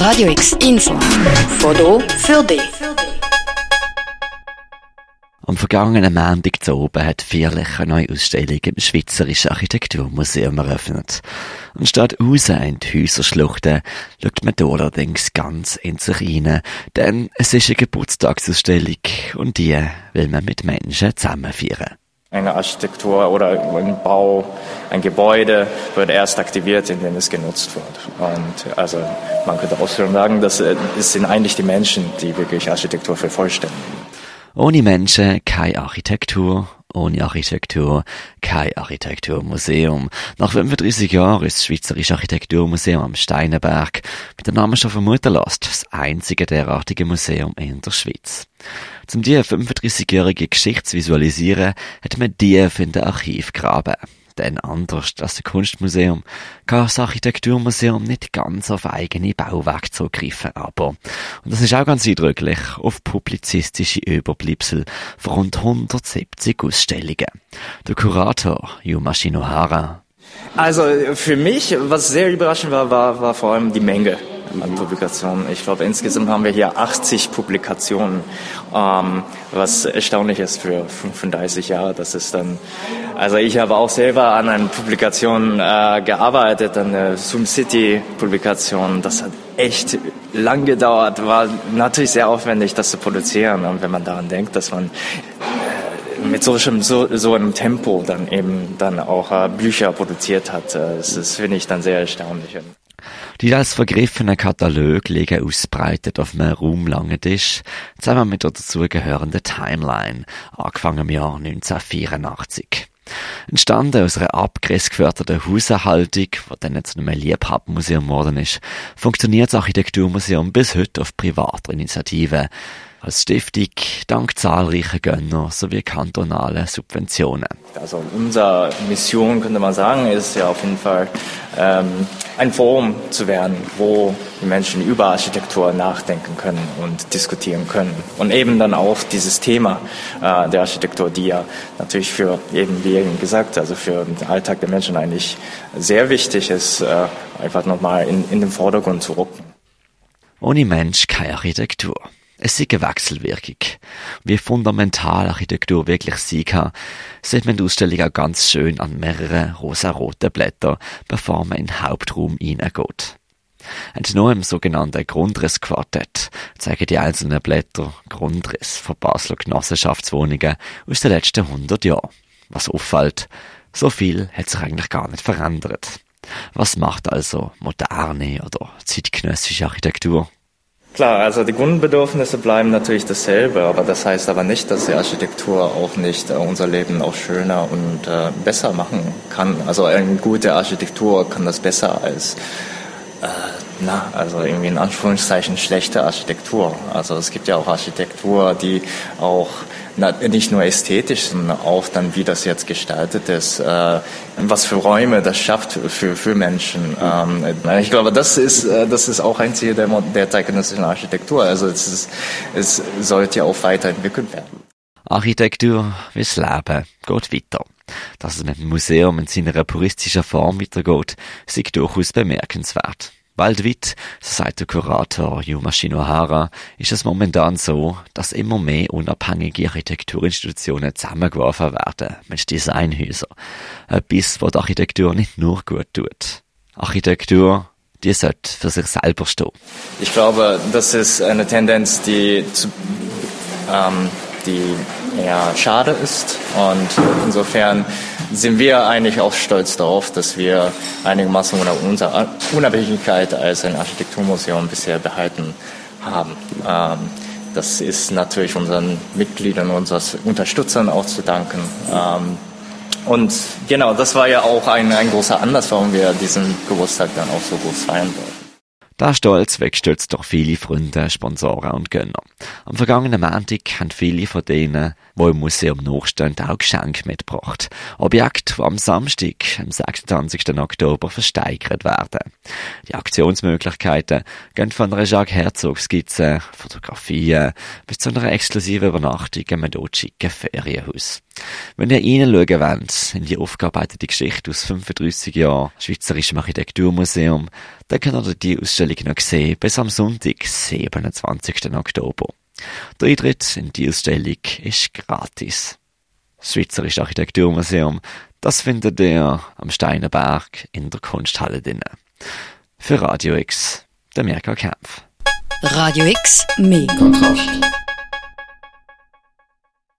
Radio X Info. Foto für dich. Am vergangenen Montag zu oben hat Vierlich eine neue Ausstellung im Schweizerischen Architekturmuseum eröffnet. Und statt raus in die Häuserschluchten schaut man hier allerdings ganz in sich rein, denn es ist eine Geburtstagsausstellung und die will man mit Menschen zusammen feiern. Eine Architektur oder ein Bau, ein Gebäude wird erst aktiviert, indem es genutzt wird. Und also man könnte auch sagen, dass äh, sind eigentlich die Menschen, die wirklich Architektur vervollständigen. Ohne Menschen keine Architektur, ohne Architektur kein Architekturmuseum. Nach 35 Jahren ist das Schweizerische Architekturmuseum am Steinenberg, wie der Name schon vermuten lässt, das einzige derartige Museum in der Schweiz. Zum die 35-jährige Geschichte zu visualisieren, hat man tief in den Archiv graben. Denn anders als das Kunstmuseum kann das Architekturmuseum nicht ganz auf eigene Bauwerke zugreifen, aber, und das ist auch ganz eindrücklich, auf publizistische Überbleibsel von rund 170 Ausstellungen. Der Kurator Yuma Shinohara Also für mich, was sehr überraschend war, war, war vor allem die Menge Publikationen. Ich glaube, insgesamt haben wir hier 80 Publikationen, ähm, was erstaunlich ist für 35 Jahre. Das ist dann, also ich habe auch selber an einer Publikation äh, gearbeitet, an der Zoom City Publikation. Das hat echt lang gedauert, war natürlich sehr aufwendig, das zu produzieren. Und wenn man daran denkt, dass man äh, mit so, so, so einem Tempo dann eben dann auch äh, Bücher produziert hat, äh, das, das finde ich dann sehr erstaunlich. Die als vergriffenen Katalog liegen ausbreitet auf einem raumlangen Tisch, zusammen mit der dazugehörenden Timeline, angefangen im Jahr 1984. Entstanden aus einer abgrenzgeförderten Hauserhaltung, die dann zu einem Liebhabermuseum geworden ist, funktioniert das Architekturmuseum bis heute auf privater Initiative als Stiftung dank zahlreicher Gönner sowie kantonalen Subventionen. Also unsere Mission, könnte man sagen, ist ja auf jeden Fall ähm, ein Forum zu werden, wo die Menschen über Architektur nachdenken können und diskutieren können. Und eben dann auch dieses Thema äh, der Architektur, die ja natürlich für eben, wie eben gesagt, also für den Alltag der Menschen eigentlich sehr wichtig ist, äh, einfach nochmal in, in den Vordergrund zu rücken. Ohne Mensch keine Architektur. Es ist eine Wechselwirkung. Wie fundamental Architektur wirklich sein kann, sieht man der Ausstellung auch ganz schön an mehreren rosa-roten Blättern, bevor man in den Hauptraum hineingeht. Und nur im sogenannten Grundrissquartett zeigen die einzelnen Blätter Grundriss von Basler Genossenschaftswohnungen aus den letzten 100 Jahren. Was auffällt, so viel hat sich eigentlich gar nicht verändert. Was macht also moderne oder zeitgenössische Architektur? Klar, also die Grundbedürfnisse bleiben natürlich dasselbe, aber das heißt aber nicht, dass die Architektur auch nicht äh, unser Leben auch schöner und äh, besser machen kann. Also eine gute Architektur kann das besser als äh, na, also irgendwie in Anführungszeichen schlechte Architektur. Also es gibt ja auch Architektur, die auch nicht nur ästhetisch, sondern auch dann, wie das jetzt gestaltet ist, äh, was für Räume das schafft für, für Menschen. Ähm, ich glaube, das ist, äh, das ist auch ein Ziel der, der zeitgenössischen Architektur. Also es, ist, es sollte ja auch weiterentwickelt werden. Architektur wie das Leben geht weiter. Dass es mit dem Museum in seiner puristischen Form weitergeht, ist durchaus bemerkenswert. Weltweit, so sagt der Kurator Yuma Shinohara, ist es momentan so, dass immer mehr unabhängige Architekturinstitutionen zusammengeworfen werden mit Designhäusern. Etwas, was die Architektur nicht nur gut tut. Architektur, die sollte für sich selber stehen. Ich glaube, das ist eine Tendenz, die, zu, ähm, die eher schade ist und insofern sind wir eigentlich auch stolz darauf, dass wir einigermaßen unsere Unabhängigkeit als ein Architekturmuseum bisher behalten haben. Ähm, das ist natürlich unseren Mitgliedern, unseren Unterstützern auch zu danken. Ähm, und genau, das war ja auch ein, ein großer Anlass, warum wir diesen Geburtstag dann auch so groß feiern wollten. Der Stolz wegstürzt doch viele Freunde, Sponsoren und Gönner. Am vergangenen Montag haben viele von denen, die im Museum nachstehen, auch Geschenke mitgebracht. Objekte, die am Samstag, am 26. Oktober, versteigert werden. Die Aktionsmöglichkeiten gehen von einer Jacques Herzog Skizze, Fotografien bis zu einer exklusiven Übernachtung im schicken Ferienhaus. Wenn ihr reinschauen wollt in die aufgearbeitete Geschichte aus 35 Jahren Schweizerischem Architekturmuseum, dann könnt ihr die Ausstellung noch sehen bis am Sonntag, 27. Oktober. Der Eintritt in die Ausstellung ist gratis. Das Schweizerische Architekturmuseum, das findet ihr am Steinerberg in der Kunsthalle drinnen. Für Radio X, der Mirka Kempf. Radio X, mehr Kontrast.